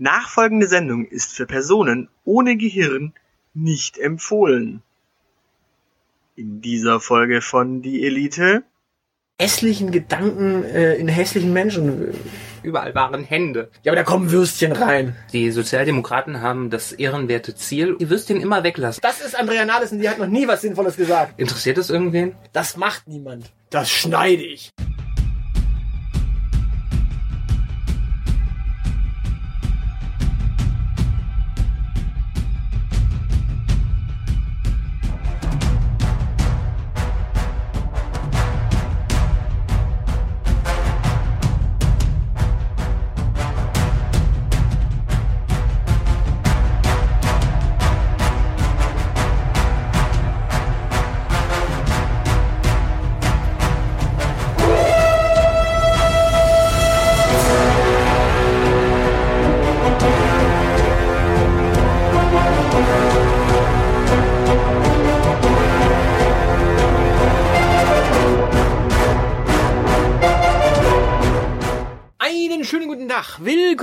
Nachfolgende Sendung ist für Personen ohne Gehirn nicht empfohlen. In dieser Folge von Die Elite hässlichen Gedanken äh, in hässlichen Menschen. Überall waren Hände. Ja, aber da kommen Würstchen rein. Die Sozialdemokraten haben das ehrenwerte Ziel, die Würstchen immer weglassen. Das ist Andrea Nahles und die hat noch nie was Sinnvolles gesagt. Interessiert das irgendwen? Das macht niemand. Das schneide ich.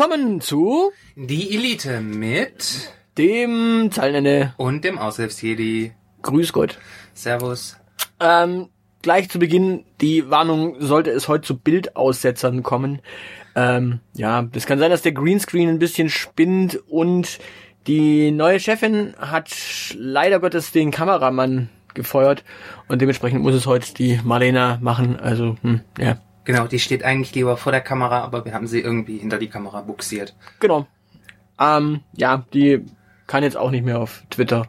Willkommen zu Die Elite mit dem Zeilenende. und dem Aushilfsjedi. Grüß Gott. Servus. Ähm, gleich zu Beginn die Warnung, sollte es heute zu Bildaussetzern kommen. Ähm, ja, es kann sein, dass der Greenscreen ein bisschen spinnt und die neue Chefin hat leider Gottes den Kameramann gefeuert und dementsprechend muss es heute die Marlena machen. Also, hm, ja, Genau, die steht eigentlich lieber vor der Kamera, aber wir haben sie irgendwie hinter die Kamera buxiert. genau. Ähm, ja, die kann jetzt auch nicht mehr auf Twitter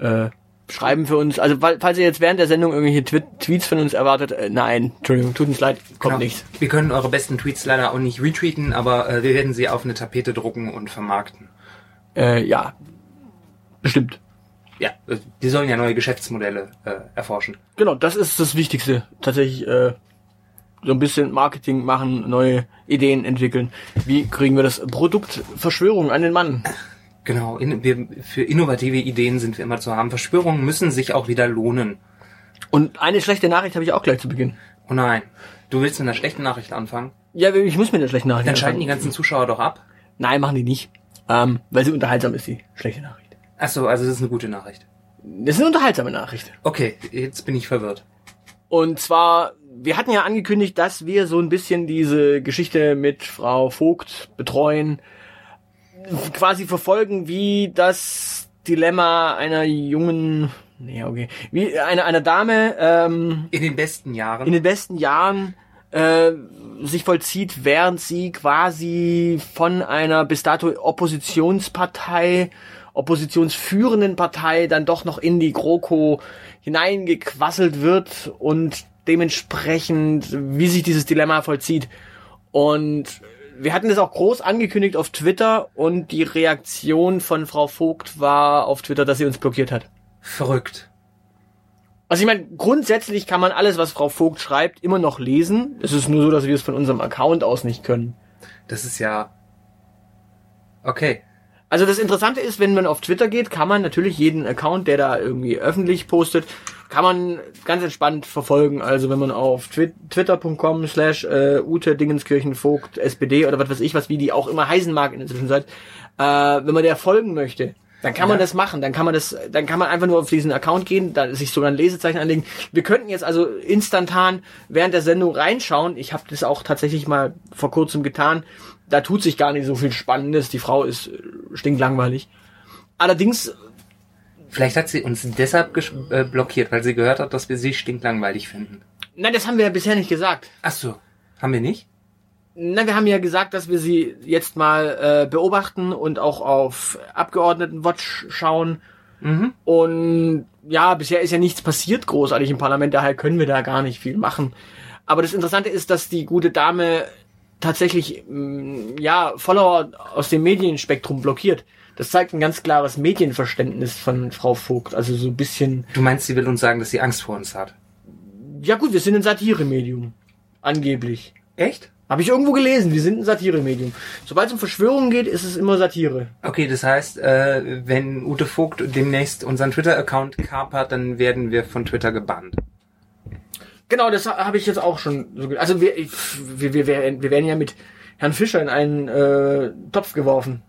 äh, schreiben für uns. Also, falls ihr jetzt während der Sendung irgendwelche Twi Tweets von uns erwartet, äh, nein, Entschuldigung, tut uns leid, kommt Genau. nichts. Wir können eure besten Tweets leider auch nicht retweeten, aber äh, wir werden sie auf eine Tapete drucken und vermarkten. Äh, ja, bestimmt. Ja, äh, die sollen ja neue Geschäftsmodelle äh, erforschen. Genau, das ist das Wichtigste. Tatsächlich äh, so ein bisschen Marketing machen, neue Ideen entwickeln. Wie kriegen wir das Produkt Verschwörung an den Mann? Genau, in, wir, für innovative Ideen sind wir immer zu haben. Verschwörungen müssen sich auch wieder lohnen. Und eine schlechte Nachricht habe ich auch gleich zu Beginn. Oh nein, du willst mit einer schlechten Nachricht anfangen? Ja, ich muss mit der schlechten Nachricht Dann schalten die anfangen. ganzen Zuschauer doch ab. Nein, machen die nicht. Ähm, weil sie unterhaltsam ist, die schlechte Nachricht. Ach so, also das ist eine gute Nachricht. Das ist eine unterhaltsame Nachricht. Okay, jetzt bin ich verwirrt. Und zwar, wir hatten ja angekündigt, dass wir so ein bisschen diese Geschichte mit Frau Vogt betreuen, quasi verfolgen, wie das Dilemma einer jungen, nee, okay, wie einer, einer Dame ähm, In den besten Jahren. in den besten Jahren äh, sich vollzieht, während sie quasi von einer bis dato Oppositionspartei, oppositionsführenden Partei dann doch noch in die GroKo hineingequasselt wird und dementsprechend, wie sich dieses Dilemma vollzieht. Und wir hatten das auch groß angekündigt auf Twitter und die Reaktion von Frau Vogt war auf Twitter, dass sie uns blockiert hat. Verrückt. Also ich meine, grundsätzlich kann man alles, was Frau Vogt schreibt, immer noch lesen. Es ist nur so, dass wir es von unserem Account aus nicht können. Das ist ja. Okay. Also das Interessante ist, wenn man auf Twitter geht, kann man natürlich jeden Account, der da irgendwie öffentlich postet, kann man ganz entspannt verfolgen. Also wenn man auf twi twitter.com slash äh, Ute Dingenskirchen Vogt SPD oder was weiß ich was, wie die auch immer heißen mag in der Zwischenzeit, äh, wenn man der folgen möchte, dann kann man Ja. das machen. Dann kann man das, dann kann man einfach nur auf diesen Account gehen, da sich sogar ein Lesezeichen anlegen. Wir könnten jetzt also instantan während der Sendung reinschauen. Ich habe das auch tatsächlich mal vor kurzem getan. Da tut sich gar nicht so viel Spannendes. Die Frau ist äh, stinklangweilig. Allerdings, Vielleicht hat sie uns deshalb äh, blockiert, weil sie gehört hat, dass wir sie stinklangweilig finden. nein, das haben wir ja bisher nicht gesagt. Ach so. Haben wir nicht? Nein, wir haben ja gesagt, dass wir sie jetzt mal äh, beobachten und auch auf Abgeordnetenwatch schauen. Mhm. Und ja, bisher ist ja nichts passiert großartig im Parlament, daher können wir da gar nicht viel machen. Aber das Interessante ist, dass die gute Dame tatsächlich mh, ja Follower aus dem Medienspektrum blockiert. Das zeigt ein ganz klares Medienverständnis von Frau Vogt. Also so ein bisschen, Du meinst, sie will uns sagen, dass sie Angst vor uns hat? ja gut, wir sind ein Satiremedium. Angeblich. Echt? Habe ich irgendwo gelesen, wir sind ein Satiremedium. Sobald es um Verschwörungen geht, ist es immer Satire. Okay, das heißt, äh, wenn Ute Vogt demnächst unseren Twitter-Account kapert, dann werden wir von Twitter gebannt. Genau, das habe ich jetzt auch schon so Also wir, wir, wir, wir werden ja mit Herrn Fischer in einen äh, Topf geworfen.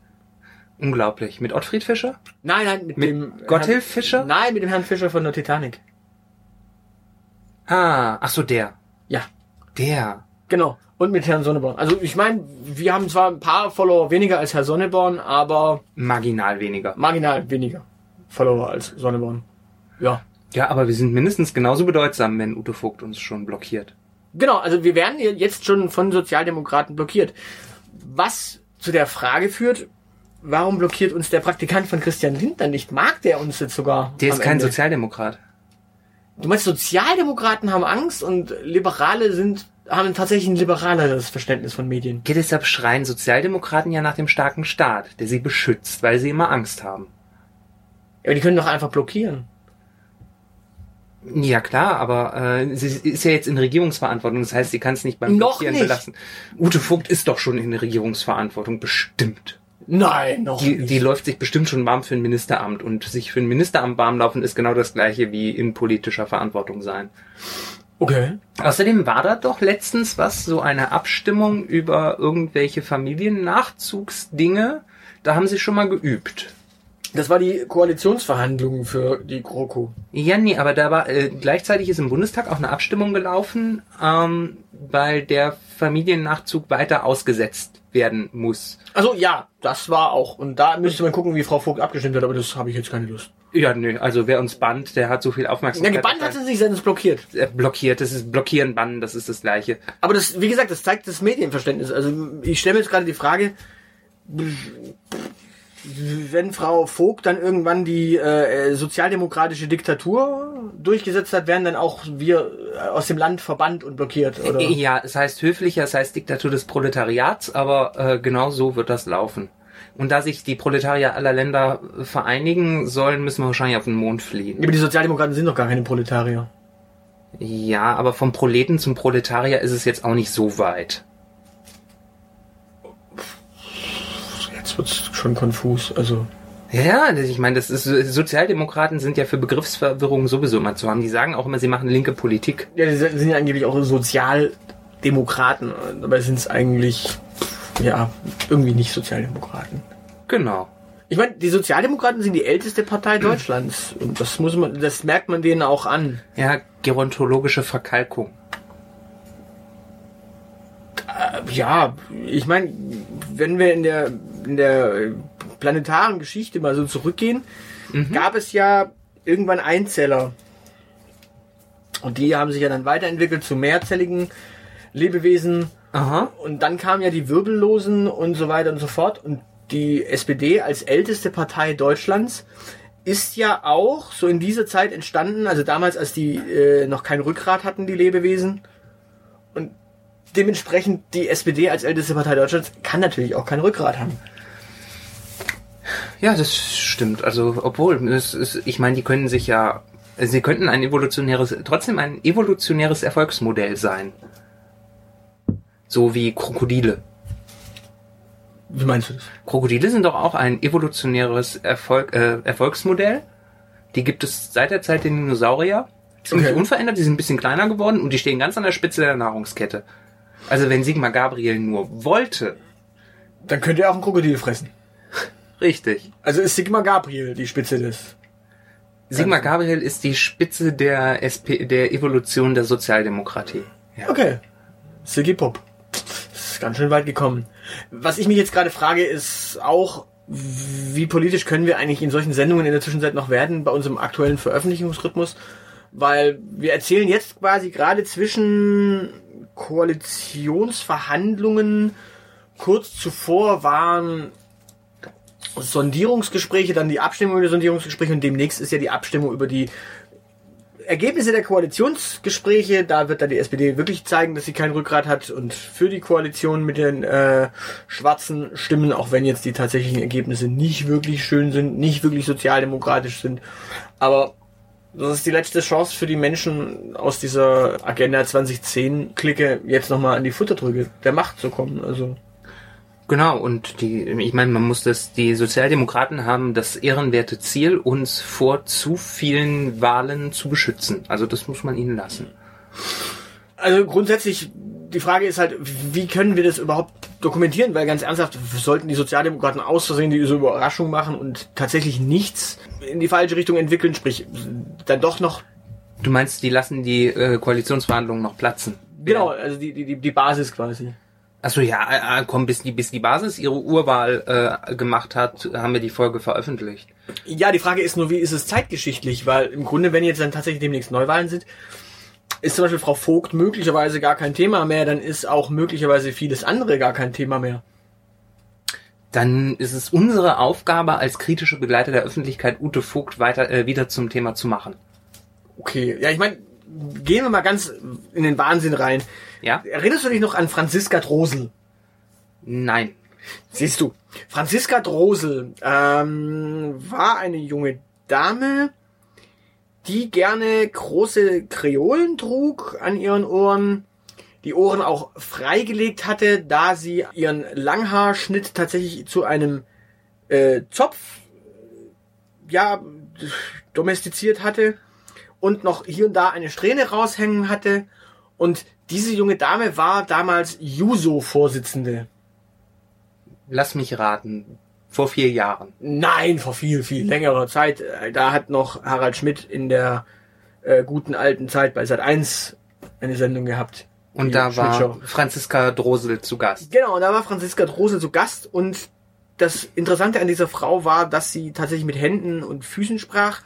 Unglaublich. Mit Ottfried Fischer? Nein, nein, mit, Mit dem Gotthilf Herrn, Fischer? Nein, mit dem Herrn Fischer von der Titanic. Ah, ach so, der. Ja, Der. genau. Und mit Herrn Sonneborn. Also ich meine, wir haben zwar ein paar Follower weniger als Herr Sonneborn, aber Marginal weniger. marginal weniger Follower als Sonneborn. Ja. Ja, aber wir sind mindestens genauso bedeutsam, wenn Ute Vogt uns schon blockiert. Genau, also wir werden jetzt schon von Sozialdemokraten blockiert. Was zu der Frage führt, warum blockiert uns der Praktikant von Christian Lindner nicht? Mag der uns jetzt sogar? Der ist kein Ende? Sozialdemokrat. Du meinst, Sozialdemokraten haben Angst und Liberale sind, haben tatsächlich ein liberaleres Verständnis von Medien. Ja, deshalb schreien Sozialdemokraten ja nach dem starken Staat, der sie beschützt, weil sie immer Angst haben. Aber die können doch einfach blockieren. Ja klar, aber äh, sie ist ja jetzt in Regierungsverantwortung, das heißt, sie kann es nicht beim Noch Blockieren nicht. belassen. Ute Vogt ist doch schon in Regierungsverantwortung, bestimmt. Nein, noch Die, nicht. die läuft sich bestimmt schon warm für ein Ministeramt und sich für ein Ministeramt warm laufen ist genau das gleiche wie in politischer Verantwortung sein. Okay. Außerdem war da doch letztens was, so eine Abstimmung über irgendwelche Familiennachzugsdinge. Da haben sie schon mal geübt. Das war die Koalitionsverhandlungen für die GroKo. Ja, nee, aber da war äh, gleichzeitig ist im Bundestag auch eine Abstimmung gelaufen, ähm, weil der Familiennachzug weiter ausgesetzt werden muss. Also ja, das war auch. Und da müsste man gucken, wie Frau Vogt abgestimmt hat, aber das habe ich jetzt keine Lust. Ja, nö, also wer uns bannt, der hat so viel Ja, Aufmerksamkeit. gebannt hat sie sich, sondern es blockiert. Äh, blockiert, das ist blockieren, bannen, das ist das gleiche. Aber das, wie gesagt, das zeigt das Medienverständnis. Also ich stelle mir jetzt gerade die Frage, wenn Frau Vogt dann irgendwann die äh, sozialdemokratische Diktatur durchgesetzt hat, werden dann auch wir äh, aus dem Land verbannt und blockiert, oder? Ja, es heißt höflicher, es heißt Diktatur des Proletariats, aber äh, genau so wird das laufen. Und da sich die Proletarier aller Länder äh, vereinigen sollen, müssen wir wahrscheinlich auf den Mond fliehen. Aber die Sozialdemokraten sind doch gar keine Proletarier. Ja, aber vom Proleten zum Proletarier ist es jetzt auch nicht so weit. Jetzt wird's schon konfus. Also Ja, das- ich meine, das ist Sozialdemokraten sind ja für Begriffsverwirrung sowieso immer zu haben. Die sagen auch immer, sie machen linke Politik. ja, die sind ja angeblich auch Sozialdemokraten, dabei sind es eigentlich ja irgendwie nicht Sozialdemokraten. Genau. Ich meine, die Sozialdemokraten sind die älteste Partei Deutschlands und das muss man, das merkt man denen auch an. Ja, gerontologische Verkalkung. Ja, ich meine, wenn wir in der in der äh, planetaren Geschichte mal so zurückgehen, gab es ja irgendwann Einzeller. Und die haben sich ja dann weiterentwickelt zu mehrzelligen Lebewesen. Aha. Und dann kamen ja die Wirbellosen und so weiter und so fort. Und die SPD als älteste Partei Deutschlands ist ja auch so in dieser Zeit entstanden, also damals, als die äh, noch kein Rückgrat hatten, die Lebewesen. Und dementsprechend die SPD als älteste Partei Deutschlands kann natürlich auch kein Rückgrat haben. Ja, das stimmt. Also, obwohl, ist, ich meine, die können sich ja, sie könnten ein evolutionäres, trotzdem ein evolutionäres Erfolgsmodell sein. So wie Krokodile. Wie meinst du das? Krokodile sind doch auch ein evolutionäres Erfolg, äh, Erfolgsmodell. Die gibt es seit der Zeit der Dinosaurier. Ziemlich Okay. unverändert, die sind ein bisschen kleiner geworden und die stehen ganz an der Spitze der Nahrungskette. Also wenn Sigmar Gabriel nur wollte, Dann könnt ihr auch ein Krokodil fressen. Richtig. Also ist Sigmar Gabriel die Spitze des. Sigmar Gabriel ist die Spitze der, SP, der Evolution der Sozialdemokratie. Ja. Okay. Siggy Pop. Ist ganz schön weit gekommen. Was ich mich jetzt gerade frage, ist auch, wie politisch können wir eigentlich in solchen Sendungen in der Zwischenzeit noch werden bei unserem aktuellen Veröffentlichungsrhythmus? Weil wir erzählen jetzt quasi gerade zwischen Koalitionsverhandlungen kurz zuvor waren Sondierungsgespräche, dann die Abstimmung über die Sondierungsgespräche und demnächst ist ja die Abstimmung über die Ergebnisse der Koalitionsgespräche, da wird dann die SPD wirklich zeigen, dass sie kein Rückgrat hat und für die Koalition mit den äh, schwarzen Stimmen, auch wenn jetzt die tatsächlichen Ergebnisse nicht wirklich schön sind, nicht wirklich sozialdemokratisch sind. Aber das ist die letzte Chance für die Menschen aus dieser Agenda 2010-Clique jetzt nochmal an die Futterdrücke der Macht zu kommen. Also Genau, und die, ich meine, man muss das, die Sozialdemokraten haben das ehrenwerte Ziel, uns vor zu vielen Wahlen zu beschützen. Also das muss man ihnen lassen. Also grundsätzlich, die Frage ist halt, wie können wir das überhaupt dokumentieren, weil ganz ernsthaft sollten die Sozialdemokraten aus Versehen diese Überraschung machen und tatsächlich nichts in die falsche Richtung entwickeln, sprich dann doch noch Du meinst, die lassen die äh, Koalitionsverhandlungen noch platzen? genau, also die die die Basis quasi. Achso, ja, äh, äh, komm, bis die, bis die Basis ihre Urwahl äh, gemacht hat, haben wir die Folge veröffentlicht. Ja, die Frage ist nur, wie ist es zeitgeschichtlich? Weil im Grunde, wenn jetzt dann tatsächlich demnächst Neuwahlen sind, ist zum Beispiel Frau Vogt möglicherweise gar kein Thema mehr, dann ist auch möglicherweise vieles andere gar kein Thema mehr. Dann ist es unsere Aufgabe als kritische Begleiter der Öffentlichkeit, Ute Vogt weiter äh, wieder zum Thema zu machen. Okay, ja, ich meine, gehen wir mal ganz in den Wahnsinn rein. Ja? Erinnerst du dich noch an Franziska Drosel? Nein. Siehst du, Franziska Drosel ähm, war eine junge Dame, die gerne große Kreolen trug an ihren Ohren, die Ohren auch freigelegt hatte, da sie ihren Langhaarschnitt tatsächlich zu einem äh, Zopf ja domestiziert hatte und noch hier und da eine Strähne raushängen hatte und diese junge Dame war damals Juso-Vorsitzende. Lass mich raten. Vor vier Jahren. Nein, vor viel, viel längerer Zeit. Äh, Da hat noch Harald Schmidt in der äh, guten alten Zeit bei Sat 1 eine Sendung gehabt. Und da war. Franziska Drosel zu Gast. Genau, und da war Franziska Drosel zu Gast und das Interessante an dieser Frau war, dass sie tatsächlich mit Händen und Füßen sprach,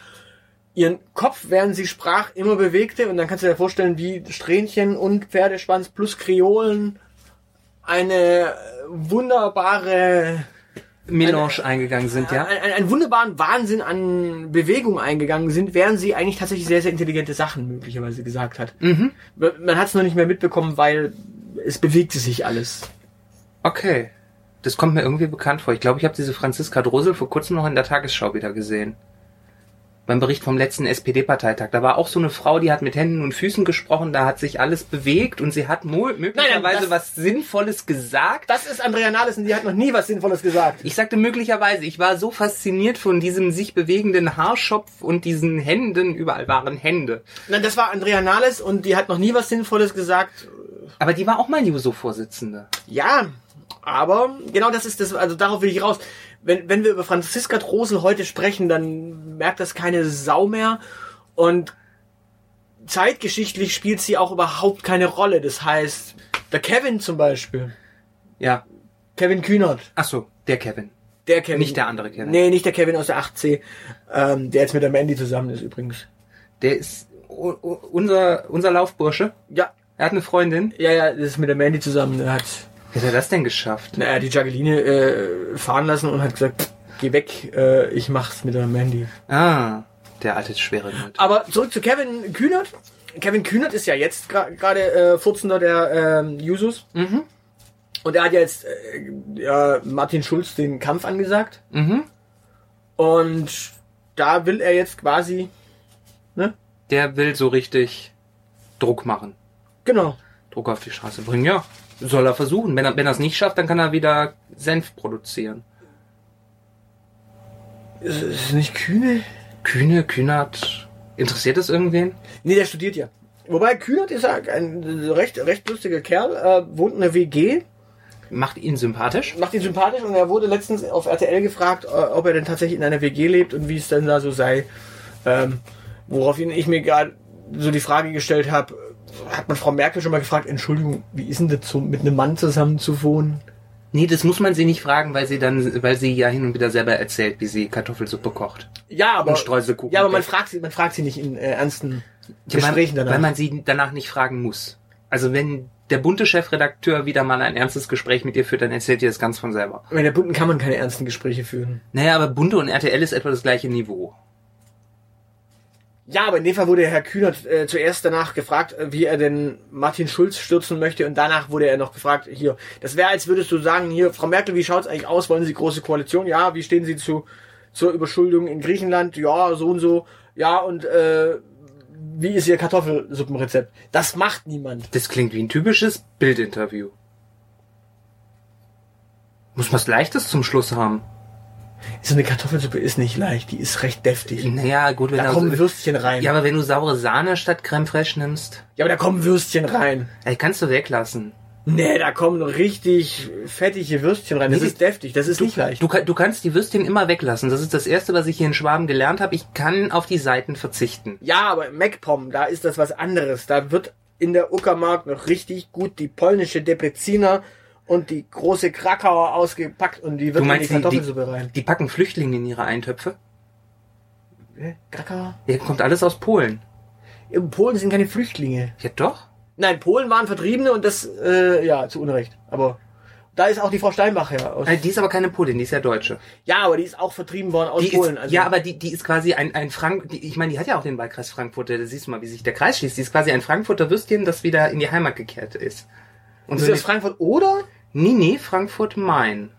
ihren Kopf, während sie sprach, immer bewegte und dann kannst du dir vorstellen, wie Strähnchen und Pferdeschwanz plus Kreolen eine wunderbare Melange eingegangen sind, ja? ein, ein, einen wunderbaren Wahnsinn an Bewegung eingegangen sind, während sie eigentlich tatsächlich sehr, sehr intelligente Sachen möglicherweise gesagt hat. Mhm. Man hat es noch nicht mehr mitbekommen, weil es bewegte sich alles. Okay. Das kommt mir irgendwie bekannt vor. Ich glaube, ich habe diese Franziska Drosel vor kurzem noch in der Tagesschau wieder gesehen. Beim Bericht vom letzten SPD-Parteitag. Da war auch so eine Frau, die hat mit Händen und Füßen gesprochen, da hat sich alles bewegt und sie hat möglicherweise das- was Sinnvolles gesagt. Das ist Andrea Nahles und die hat noch nie was Sinnvolles gesagt. Ich sagte möglicherweise, ich war so fasziniert von diesem sich bewegenden Haarschopf und diesen Händen, überall waren Hände. Nein, das war Andrea Nahles und die hat noch nie was Sinnvolles gesagt. Aber die war auch mal Juso-Vorsitzende. Ja, aber genau das ist das, also darauf will ich raus. Wenn, wenn wir über Franziska Drosel heute sprechen, dann merkt das keine Sau mehr und zeitgeschichtlich spielt sie auch überhaupt keine Rolle. Das heißt, der Kevin zum Beispiel, Ja. Kevin Kühnert, Ach so, der Kevin. der Kevin. Nicht der andere Kevin. Nee, nicht der Kevin aus der 8C, ähm, der jetzt mit der Mandy zusammen ist übrigens. Der ist unser, unser Laufbursche. Ja, Er hat eine Freundin. ja, ja, das ist mit der Mandy zusammen. Der hat, Wie hat er das denn geschafft? naja, die Jacqueline äh, fahren lassen und hat gesagt, geh weg, äh, ich mach's mit der Mandy. Ah, der alte schwere Nerd. Aber zurück zu Kevin Kühnert. Kevin Kühnert ist ja jetzt gra- gerade äh, Vorsitzender der ähm, Jusos. Mhm. Und er hat ja jetzt äh, ja, Martin Schulz den Kampf angesagt. Mhm. Und da will er jetzt quasi, ne? Der will so richtig Druck machen. Genau. Druck auf die Straße bringen, ja. Soll er versuchen. Wenn er, wenn er es nicht schafft, dann kann er wieder Senf produzieren. Ist, ist es nicht Kühne? Kühne, Kühnert. Interessiert es irgendwen? Nee, der studiert ja. Wobei Kühnert ist ja ein recht, recht lustiger Kerl, äh, wohnt in der WG, Macht ihn sympathisch? macht ihn sympathisch und er wurde letztens auf RTL gefragt, äh, ob er denn tatsächlich in einer WG lebt und wie es denn da so sei. Ähm, woraufhin ich mir gerade so die Frage gestellt habe, hat man Frau Merkel schon mal gefragt, Entschuldigung, wie ist denn das so, mit einem Mann zusammen zu wohnen? Nee, das muss man sie nicht fragen, weil sie dann, weil sie ja hin und wieder selber erzählt, wie sie Kartoffelsuppe kocht. Ja, aber, Und Streuselkuchen. ja, aber man fragt sie, man fragt sie nicht in äh, ernsten Ja, Gesprächen man, danach. Weil man sie danach nicht fragen muss. Also wenn der bunte Chefredakteur wieder mal ein ernstes Gespräch mit ihr führt, dann erzählt ihr das ganz von selber. In der Bunten kann man keine ernsten Gespräche führen. Naja, aber bunte und RTL ist etwa das gleiche Niveau. Ja, aber in dem Fall wurde Herr Kühnert äh, zuerst danach gefragt, äh, wie er denn Martin Schulz stürzen möchte und danach wurde er noch gefragt, hier, das wäre, als würdest du sagen, hier, Frau Merkel, wie schaut's eigentlich aus? Wollen Sie große Koalition? Ja, wie stehen Sie zu zur Überschuldung in Griechenland? Ja, so und so. Ja, und äh, wie ist Ihr Kartoffelsuppenrezept? Das macht niemand. Das klingt wie ein typisches Bildinterview. Muss was Leichtes zum Schluss haben. So eine Kartoffelsuppe ist nicht leicht, die ist recht deftig. Naja, gut, wenn Da du- kommen Würstchen rein. Ja, Ja, aber wenn du saure Sahne statt Creme Fraiche nimmst, aber da kommen Würstchen rein. ey, kannst du weglassen. Nee, da kommen richtig fettige Würstchen rein. Das Nee, ist deftig, das ist nicht leicht. Du, du kannst die Würstchen immer weglassen. Das ist das Erste, was ich hier in Schwaben gelernt habe. Ich kann auf die Seiten verzichten. Ja, aber im MacPom, da ist das was anderes. Da wird in der Uckermark noch richtig gut die polnische Depreziner und die große Krakauer ausgepackt und die wird Du in meinst, die die, die, Kartoffelsuppe rein. die packen Flüchtlinge in ihre Eintöpfe? Hä? Krakauer? Ja, kommt alles aus Polen. In Polen sind keine Flüchtlinge. Ja, doch. Nein, Polen waren Vertriebene und das, äh, ja, zu Unrecht. Aber da ist auch die Frau Steinbach her. Aus, Die ist aber keine Polin, die ist ja Deutsche. ja, aber die ist auch vertrieben worden aus Die Polen. ist, also, ja, aber die, die ist quasi ein, ein Frank, die, ich meine, die hat ja auch den Wahlkreis Frankfurt, da siehst du mal, wie sich der Kreis schließt. Die ist quasi ein Frankfurter Würstchen, das wieder in die Heimat gekehrt ist. Und ist so das Frankfurt oder? Nee, nee, Frankfurt-Main.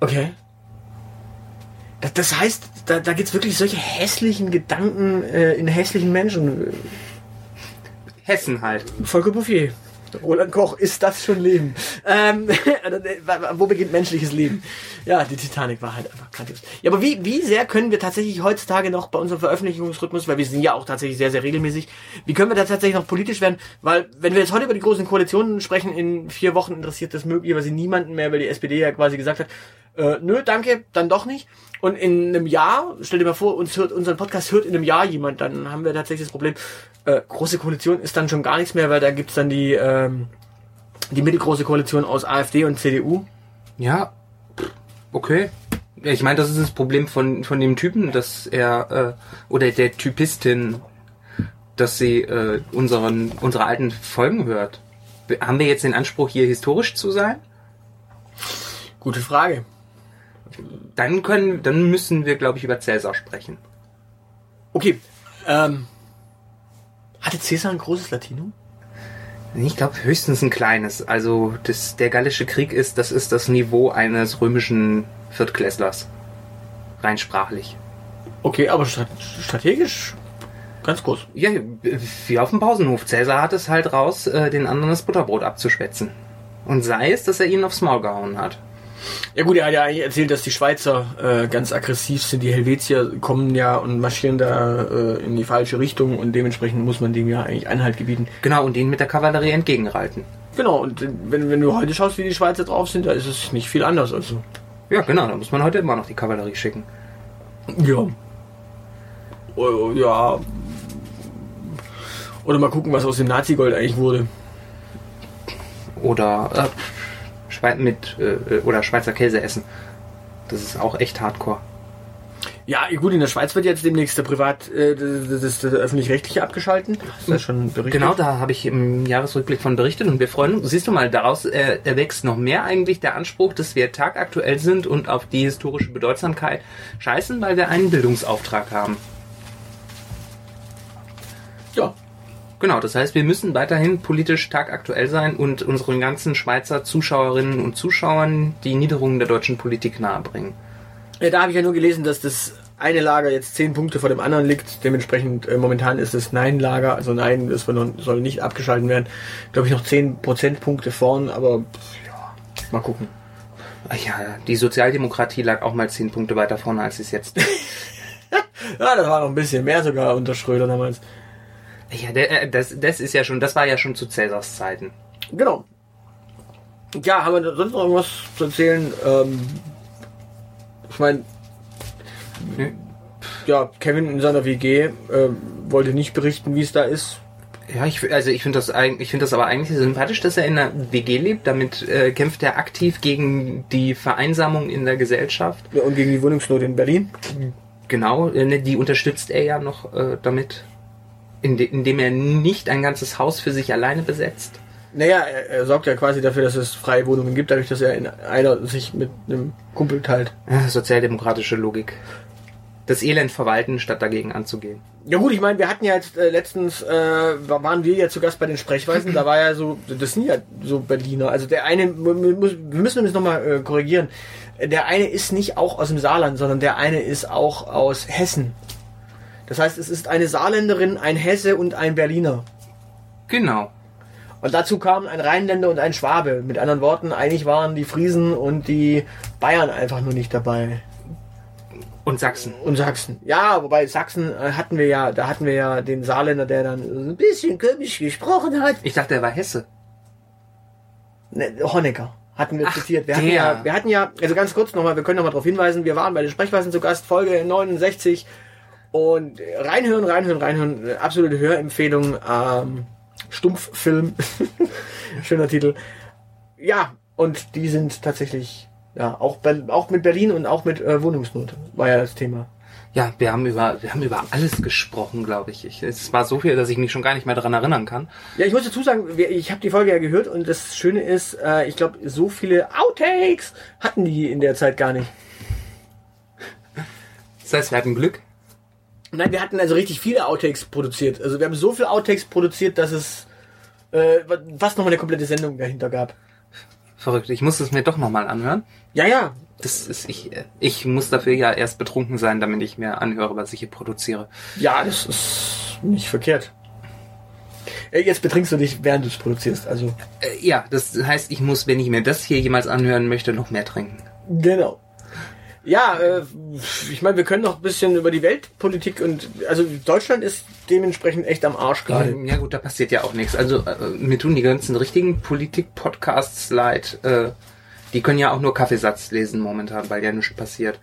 Okay. Das, das heißt, da, da gibt's wirklich solche hässlichen Gedanken äh, in hässlichen Menschen. Hessen halt. Volker Bouffier. Roland Koch, ist das schon Leben? Ähm, wo beginnt menschliches Leben? Ja, die Titanic war halt einfach grandios. Ja, aber wie, wie sehr können wir tatsächlich heutzutage noch bei unserem Veröffentlichungsrhythmus, weil wir sind ja auch tatsächlich sehr, sehr regelmäßig, wie können wir da tatsächlich noch politisch werden? Weil, wenn wir jetzt heute über die großen Koalitionen sprechen, in vier Wochen interessiert das möglicherweise niemanden mehr, weil die SPD ja quasi gesagt hat, äh, nö, danke, dann doch nicht. Und in einem Jahr, stell dir mal vor, uns hört, unseren Podcast hört in einem Jahr jemand, dann haben wir tatsächlich das Problem, äh, große Koalition ist dann schon gar nichts mehr, weil da gibt's dann die, ähm, die mittelgroße Koalition aus AfD und CDU. Ja, okay. Ja, ich meine, das ist das Problem von, von dem Typen, dass er, äh, oder der Typistin, dass sie äh, unseren, unsere alten Folgen hört. Haben wir jetzt den Anspruch, hier historisch zu sein? Gute Frage. Dann können, dann müssen wir, glaube ich, über Cäsar sprechen. Okay, ähm, hatte Cäsar ein großes Latinum? Ich glaube höchstens ein kleines. Also das, der Gallische Krieg ist, das ist das Niveau eines römischen Viertklässlers. Rein sprachlich. Okay, aber strat strategisch ganz groß. Ja, wie auf dem Pausenhof. Cäsar hat es halt raus, äh, den anderen das Butterbrot abzuschwätzen. Und sei es, dass er ihnen aufs Maul gehauen hat. Ja gut, er hat ja eigentlich erzählt, dass die Schweizer äh, ganz aggressiv sind. Die Helvetier kommen ja und marschieren da äh, in die falsche Richtung und dementsprechend muss man dem ja eigentlich Einhalt gebieten. Genau, und ihnen mit der Kavallerie entgegenreiten. Genau, und äh, wenn, wenn du heute schaust, wie die Schweizer drauf sind, da ist es nicht viel anders. Also. Ja, genau, da muss man heute immer noch die Kavallerie schicken. Ja. Oh, ja. Oder mal gucken, was aus dem Nazi-Gold eigentlich wurde. Oder äh, Schweiz mit äh, oder Schweizer Käse essen. Das ist auch echt hardcore. Ja, gut, in der Schweiz wird jetzt demnächst der Privat, äh, das, das, das öffentlich-rechtliche abgeschalten. Das ist schon berichtet. Genau, da habe ich im Jahresrückblick von berichtet und wir freuen uns. Siehst du mal, daraus äh, erwächst noch mehr eigentlich der Anspruch, dass wir tagaktuell sind und auf die historische Bedeutsamkeit scheißen, weil wir einen Bildungsauftrag haben. Genau, das heißt, wir müssen weiterhin politisch tagaktuell sein und unseren ganzen Schweizer Zuschauerinnen und Zuschauern die Niederungen der deutschen Politik nahebringen. ja. Da habe ich ja nur gelesen, dass das eine Lager jetzt zehn Punkte vor dem anderen liegt. Dementsprechend äh, momentan ist das Nein-Lager, also Nein, das soll nicht abgeschalten werden. Glaube ich noch zehn Prozentpunkte vorn, aber ja, mal gucken. Ach Ja, die Sozialdemokratie lag auch mal zehn Punkte weiter vorne, als sie es jetzt. Ja, das war noch ein bisschen mehr sogar unter Schröder damals. Ja, der, äh, das, das ist ja schon, das war ja schon zu Cäsars Zeiten. Genau. Ja, haben wir sonst noch irgendwas zu erzählen? Ähm, ich meine, Nö. ja, Kevin in seiner WG äh, wollte nicht berichten, wie es da ist. Ja, ich, also ich finde das ich finde das aber eigentlich sympathisch, dass er in einer WG lebt. Damit äh, kämpft er aktiv gegen die Vereinsamung in der Gesellschaft. Ja, und gegen die Wohnungsnot in Berlin. Genau, äh, ne, die unterstützt er ja noch äh, damit, indem er nicht ein ganzes Haus für sich alleine besetzt. Naja, er, er sorgt ja quasi dafür, dass es freie Wohnungen gibt, dadurch, dass er in einer sich mit einem Kumpel teilt. Sozialdemokratische Logik. Das Elend verwalten, statt dagegen anzugehen. Ja gut, ich meine, wir hatten ja jetzt äh, letztens, äh, wa- waren wir ja zu Gast bei den Sprechweisen, da war ja so, das sind ja so Berliner. Also der eine, wir müssen uns nochmal äh, korrigieren, der eine ist nicht auch aus dem Saarland, sondern der eine ist auch aus Hessen. Das heißt, es ist eine Saarländerin, ein Hesse und ein Berliner. Genau. Und dazu kamen ein Rheinländer und ein Schwabe. Mit anderen Worten, eigentlich waren die Friesen und die Bayern einfach nur nicht dabei. Und Sachsen. Und Sachsen. Ja, wobei Sachsen äh, hatten wir ja, da hatten wir ja den Saarländer, der dann ein bisschen komisch gesprochen hat. Ich dachte, er war Hesse. Ne, Honecker hatten wir Ach, zitiert. Wir hatten, ja, wir hatten ja, also ganz kurz nochmal, wir können nochmal darauf hinweisen, wir waren bei den Sprechweisen zu Gast, Folge 69 und reinhören, reinhören, reinhören, absolute Hörempfehlung, ähm, Stumpffilm, schöner Titel. Ja, und die sind tatsächlich, ja, auch, auch mit Berlin und auch mit äh, Wohnungsnot war ja das Thema. Ja, wir haben über, wir haben über alles gesprochen, glaube ich. ich. Es war so viel, dass ich mich schon gar nicht mehr daran erinnern kann. Ja, ich muss dazu sagen, ich habe die Folge ja gehört und das Schöne ist, äh, ich glaube, so viele Outtakes hatten die in der Zeit gar nicht. Das heißt, wir hatten Glück. Nein, wir hatten also richtig viele Outtakes produziert. Also wir haben so viele Outtakes produziert, dass es äh, fast noch mal eine komplette Sendung dahinter gab. Verrückt. Ich muss es mir doch nochmal anhören. Ja, ja. Das ist, ich, äh, ich muss dafür ja erst betrunken sein, damit ich mir anhöre, was ich hier produziere. Ja, das ist nicht verkehrt. Äh, Jetzt betrinkst du dich, während du es produzierst. Also Äh, ja, das heißt, ich muss, wenn ich mir das hier jemals anhören möchte, noch mehr trinken. Genau. Ja, äh, ich meine, wir können noch ein bisschen über die Weltpolitik und also Deutschland ist dementsprechend echt am Arsch gerade. Ja gut, da passiert ja auch nichts. Also äh, mir tun die ganzen richtigen Politik-Podcasts leid. Äh, die können ja auch nur Kaffeesatz lesen momentan, weil ja nichts passiert.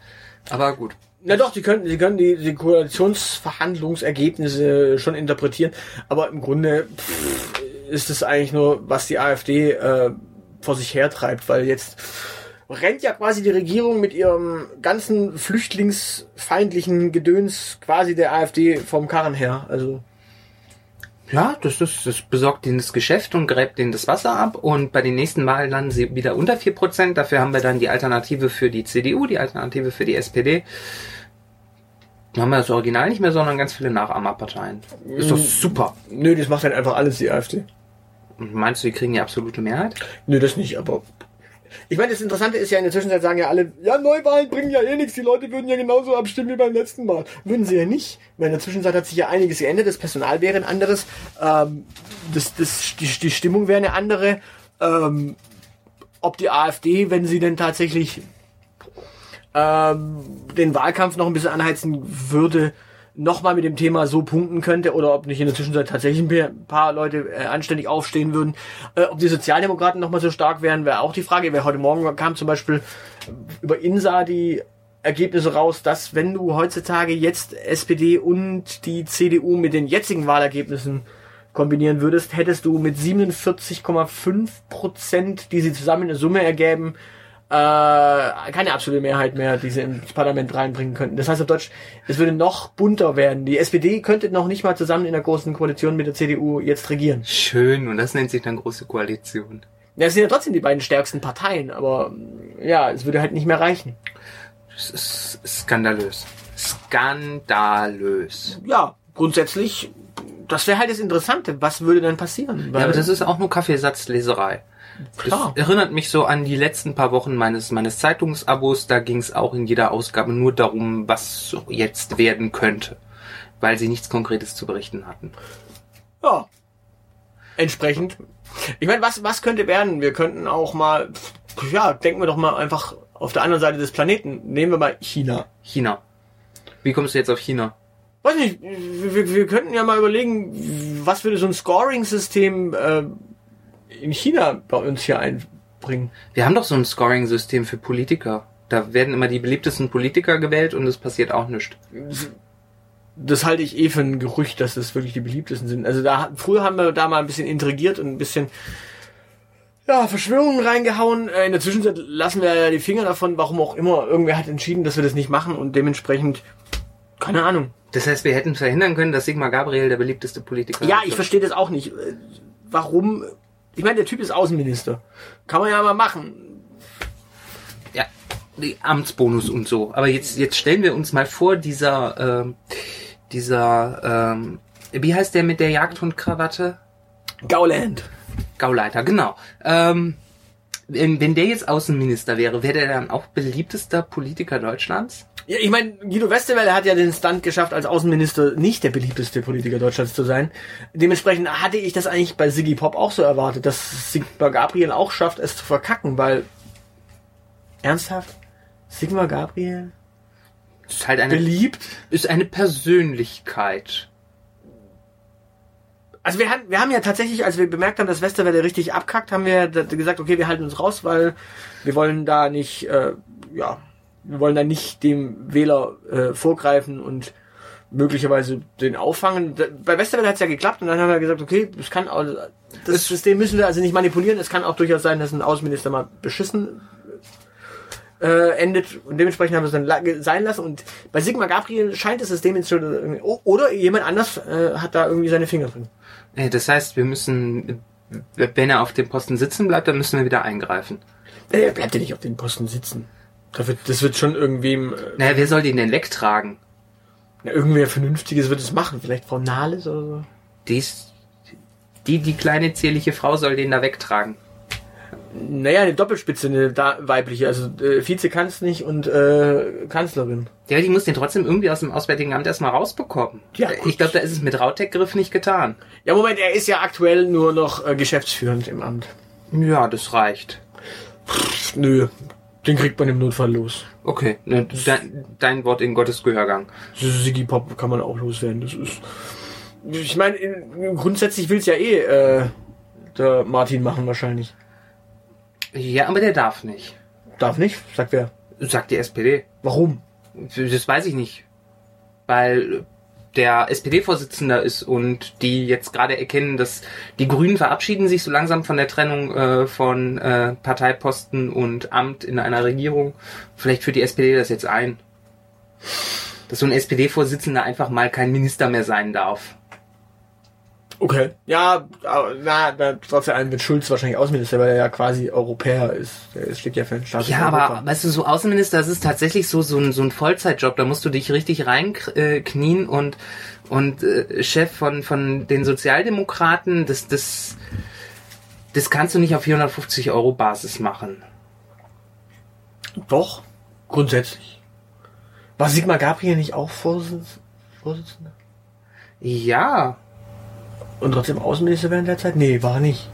Aber gut. Na doch, die können, die können die, die Koalitionsverhandlungsergebnisse schon interpretieren, aber im Grunde pff, ist es eigentlich nur, was die AfD äh, vor sich hertreibt, weil jetzt rennt ja quasi die Regierung mit ihrem ganzen flüchtlingsfeindlichen Gedöns quasi der AfD vom Karren her. Also Ja, das, das, das besorgt ihnen das Geschäft und gräbt ihnen das Wasser ab. Und bei den nächsten Wahlen landen sie wieder unter 4%. Dafür haben wir dann die Alternative für die CDU, die Alternative für die SPD. Dann haben wir das Original nicht mehr, sondern ganz viele Nachahmerparteien. Ist doch super. nö, das macht halt einfach alles die AfD. Und meinst du, die kriegen die absolute Mehrheit? Nö, das nicht, aber. Ich meine, das Interessante ist ja, in der Zwischenzeit sagen ja alle, ja, Neuwahlen bringen ja eh nichts, die Leute würden ja genauso abstimmen wie beim letzten Mal. Würden sie ja nicht, weil in der Zwischenzeit hat sich ja einiges geändert, das Personal wäre ein anderes, ähm, das, das, die, die Stimmung wäre eine andere, ähm, ob die AfD, wenn sie denn tatsächlich ähm, den Wahlkampf noch ein bisschen anheizen würde, nochmal mit dem Thema so punkten könnte oder ob nicht in der Zwischenzeit tatsächlich ein paar Leute äh, anständig aufstehen würden. Äh, ob die Sozialdemokraten nochmal so stark wären, wäre auch die Frage. Weil heute Morgen kam zum Beispiel über INSA die Ergebnisse raus, dass wenn du heutzutage jetzt SPD und die CDU mit den jetzigen Wahlergebnissen kombinieren würdest, hättest du mit 47,5 Prozent, die sie zusammen in Summe ergeben, äh, keine absolute Mehrheit mehr, die sie ins Parlament reinbringen könnten. Das heißt auf Deutsch, es würde noch bunter werden. Die SPD könnte noch nicht mal zusammen in der großen Koalition mit der CDU jetzt regieren. Schön. Und das nennt sich dann große Koalition. Ja, es sind ja trotzdem die beiden stärksten Parteien, aber ja, es würde halt nicht mehr reichen. Das ist skandalös. Skandalös. Ja, grundsätzlich, das wäre halt das Interessante. Was würde dann passieren? Ja, aber das ist auch nur Kaffeesatzleserei. Klar. Das erinnert mich so an die letzten paar Wochen meines, meines Zeitungsabos. Da ging es auch in jeder Ausgabe nur darum, was jetzt werden könnte. Weil sie nichts Konkretes zu berichten hatten. Ja. Entsprechend. Ich meine, was, was könnte werden? Wir könnten auch mal, ja, denken wir doch mal einfach auf der anderen Seite des Planeten. Nehmen wir mal China. China. Wie kommst du jetzt auf China? Weiß nicht, wir, wir könnten ja mal überlegen, was würde so ein Scoring-System äh, in China bei uns hier einbringen. Wir haben doch so ein Scoring-System für Politiker. Da werden immer die beliebtesten Politiker gewählt und es passiert auch nichts. Das halte ich eh für ein Gerücht, dass das wirklich die beliebtesten sind. Also da früher haben wir da mal ein bisschen intrigiert und ein bisschen ja, Verschwörungen reingehauen. Äh, In der Zwischenzeit lassen wir ja die Finger davon, warum auch immer. Irgendwer hat entschieden, dass wir das nicht machen und dementsprechend, keine Ahnung. Das heißt, wir hätten verhindern können, dass Sigmar Gabriel der beliebteste Politiker Ja, wird. ich verstehe das auch nicht. Warum? Ich meine, der Typ ist Außenminister. Kann man ja mal machen. Ja, die Amtsbonus und so. Aber jetzt, jetzt stellen wir uns mal vor, dieser, ähm, dieser, ähm, wie heißt der mit der Jagdhundkrawatte? Gauland. Gauleiter, genau. Ähm, wenn, wenn der jetzt Außenminister wäre, wäre der dann auch beliebtester Politiker Deutschlands? Ja, ich meine, Guido Westerwelle hat ja den Stunt geschafft, als Außenminister nicht der beliebteste Politiker Deutschlands zu sein. Dementsprechend hatte ich das eigentlich bei Siggy Pop auch so erwartet, dass Sigmar Gabriel auch schafft, es zu verkacken, weil ernsthaft, Sigmar Gabriel Ist halt eine, beliebt? ist eine Persönlichkeit. Also wir haben, wir haben ja tatsächlich, als wir bemerkt haben, dass Westerwelle richtig abkackt, haben wir gesagt, okay, wir halten uns raus, weil wir wollen da nicht, äh, ja, wir wollen da nicht dem Wähler äh, vorgreifen und möglicherweise den auffangen. Bei Westerwelle hat es ja geklappt und dann haben wir gesagt, okay, es kann auch, das System müssen wir also nicht manipulieren. Es kann auch durchaus sein, dass ein Außenminister mal beschissen äh, endet und dementsprechend haben wir es dann la- sein lassen und bei Sigmar Gabriel scheint das System jetzt schon oder jemand anders äh, hat da irgendwie seine Finger drin. Das heißt, wir müssen, wenn er auf dem Posten sitzen bleibt, dann müssen wir wieder eingreifen. Äh, Er bleibt ja nicht auf den Posten sitzen. Das wird, das wird schon irgendwem, äh, Naja, wer soll den denn wegtragen? na, irgendwer Vernünftiges wird es machen. Vielleicht Frau Nahles oder so. Dies, die, die kleine zierliche Frau soll den da wegtragen. Naja, eine Doppelspitze, eine da, weibliche. Also äh, Vizekanzler und äh, Kanzlerin. Ja, die muss den trotzdem irgendwie aus dem Auswärtigen Amt erstmal rausbekommen. Ja, Äh, gut. ich glaube, da ist es mit Rautek-Griff nicht getan. Ja, Moment, er ist ja aktuell nur noch äh, geschäftsführend im Amt. Ja, das reicht. Pff, nö, den kriegt man im Notfall los. Okay, ne, dein, dein Wort in Gottes Gehörgang. Siggy Pop kann man auch loswerden. Das ist. Ich meine, in- grundsätzlich will's ja eh äh, der Martin machen wahrscheinlich. Ja, aber der darf nicht. Darf nicht, sagt wer. Sagt die SPD. Warum? Das weiß ich nicht. Weil der SPD-Vorsitzender ist und die jetzt gerade erkennen, dass die Grünen verabschieden sich so langsam von der Trennung äh, von äh, Parteiposten und Amt in einer Regierung. Vielleicht führt die SPD das jetzt ein. Dass so ein SPD-Vorsitzender einfach mal kein Minister mehr sein darf. Okay. Ja, aber, na, na, trotz allem wird Schulz wahrscheinlich Außenminister, weil er ja quasi Europäer ist. Der steht ja für den Staat. Ja, aber weißt du, so Außenminister, das ist tatsächlich so so ein, so ein Vollzeitjob. Da musst du dich richtig reinknien und und äh, Chef von von den Sozialdemokraten, das das das kannst du nicht auf 450 Euro Basis machen. Doch, grundsätzlich. War Sigmar Gabriel nicht auch Vorsitz- Vorsitzender? Ja, Und trotzdem Außenminister während der Zeit? Nee, war nicht.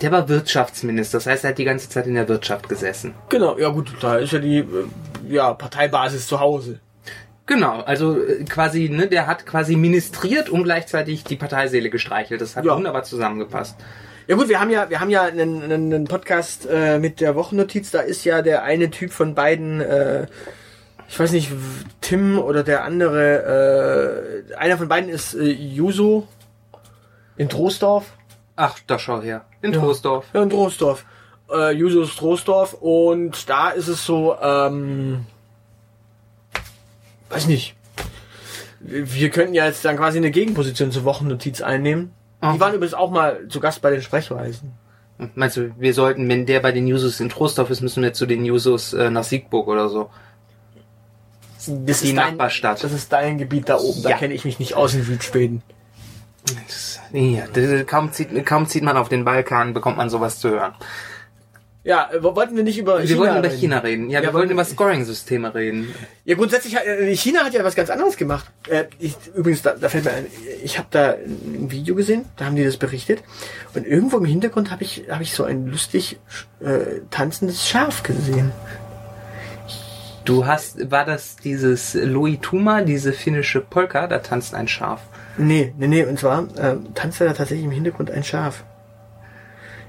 der war Wirtschaftsminister. Das heißt, er hat die ganze Zeit in der Wirtschaft gesessen. Genau, ja gut, da ist ja die äh, ja, Parteibasis zu Hause. Genau, also äh, quasi, ne, der hat quasi ministriert und gleichzeitig die Parteiseele gestreichelt. Das hat Ja. wunderbar zusammengepasst. Ja gut, wir haben ja, wir haben ja einen, einen, Podcast äh, mit der Wochennotiz. Da ist ja der eine Typ von beiden, äh, ich weiß nicht, Tim oder der andere, äh, einer von beiden ist äh, Juso in Troisdorf. Ach, da schau her. In Ja. Troisdorf. Ja, in Troisdorf. Äh, Juso ist Troisdorf und da ist es so, ähm, weiß nicht. Wir könnten ja jetzt dann quasi eine Gegenposition zur Wochennotiz einnehmen. Aha. Die waren übrigens auch mal zu Gast bei den Sprechweisen. Meinst du, wir sollten, wenn der bei den Jusos in Trostorf ist, müssen wir zu den Jusos äh, nach Siegburg oder so? Das Die ist dein, Nachbarstadt. Das ist dein Gebiet da oben. Da Ja. kenne ich mich nicht aus in Südschweden. Ja, kaum, zieht, kaum zieht man auf den Balkan, bekommt man sowas zu hören. Ja, äh, wollten wir nicht über Wir China wollten über reden? China reden. Ja, wir Ja, wollten wollen- über Scoring-Systeme reden. Ja, grundsätzlich, hat, äh, China hat ja was ganz anderes gemacht. Äh, ich, übrigens, da, da fällt mir ein, ich habe da ein Video gesehen, da haben die das berichtet. Und irgendwo im Hintergrund habe ich, hab ich so ein lustig äh, tanzendes Schaf gesehen. Du hast, war das dieses Loituma, diese finnische Polka, da tanzt ein Schaf. Nee, nee, nee, und zwar äh, tanzte da tatsächlich im Hintergrund ein Schaf.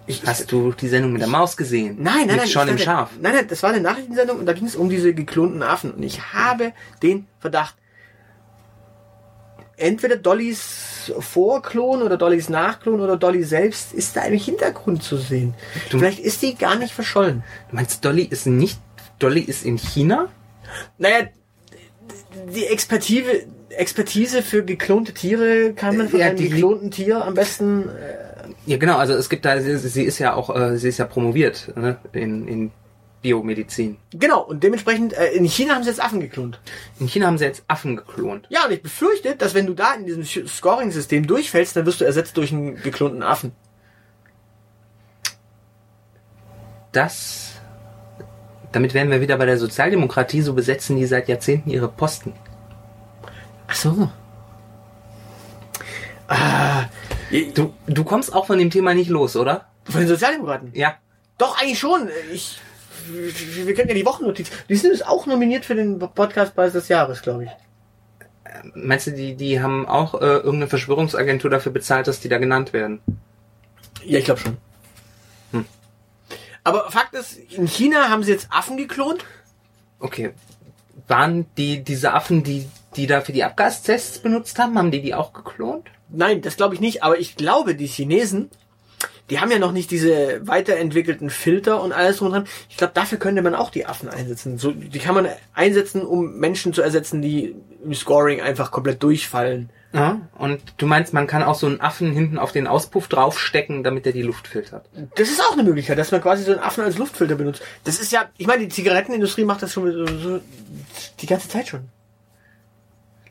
Ich, Hast du die Sendung mit der Maus gesehen? Nein, nein, nein. Schon ich im Schaf. Nein, nein, das war eine Nachrichtensendung und da ging es um diese geklonten Affen. Und ich habe den Verdacht, entweder Dollys Vorklon oder Dollys Nachklon oder Dolly selbst ist da im Hintergrund zu sehen. Du- Vielleicht ist die gar nicht verschollen. Du meinst, Dolly ist nicht, Dolly ist in China? Naja, die Expertise, Expertise für geklonte Tiere kann man von Ja, einem die- geklonten Tier am besten äh, Ja, genau, also es gibt da, sie, sie ist ja auch, äh, sie ist ja promoviert, ne, in, in Biomedizin. Genau, und dementsprechend, äh, in China haben sie jetzt Affen geklont. In China haben sie jetzt Affen geklont. Ja, und ich befürchte, dass wenn du da in diesem Scoring-System durchfällst, dann wirst du ersetzt durch einen geklonten Affen. Das, damit wären wir wieder bei der Sozialdemokratie, so besetzen die seit Jahrzehnten ihre Posten. Ach so. Ah, Du, du kommst auch von dem Thema nicht los, oder? von den Sozialdemokraten? Ja. Doch, eigentlich schon. Ich, wir kennen ja die Wochennotiz. Die sind jetzt auch nominiert für den Podcastpreis des Jahres, glaube ich. Meinst du, die, die haben auch äh, irgendeine Verschwörungsagentur dafür bezahlt, dass die da genannt werden? Ja, ich glaube schon. Aber Fakt ist, in China haben sie jetzt Affen geklont. Okay. Waren die diese Affen, die die da für die Abgastests benutzt haben, haben die die auch geklont? Nein, das glaube ich nicht, aber ich glaube, die Chinesen, die haben ja noch nicht diese weiterentwickelten Filter und alles drum und dran. Ich glaube, dafür könnte man auch die Affen einsetzen. So, die kann man einsetzen, um Menschen zu ersetzen, die im Scoring einfach komplett durchfallen. Ja, und du meinst, man kann auch so einen Affen hinten auf den Auspuff draufstecken, damit er die Luft filtert? Das ist auch eine Möglichkeit, dass man quasi so einen Affen als Luftfilter benutzt. Das ist ja, ich meine, die Zigarettenindustrie macht das schon so, so, die ganze Zeit schon.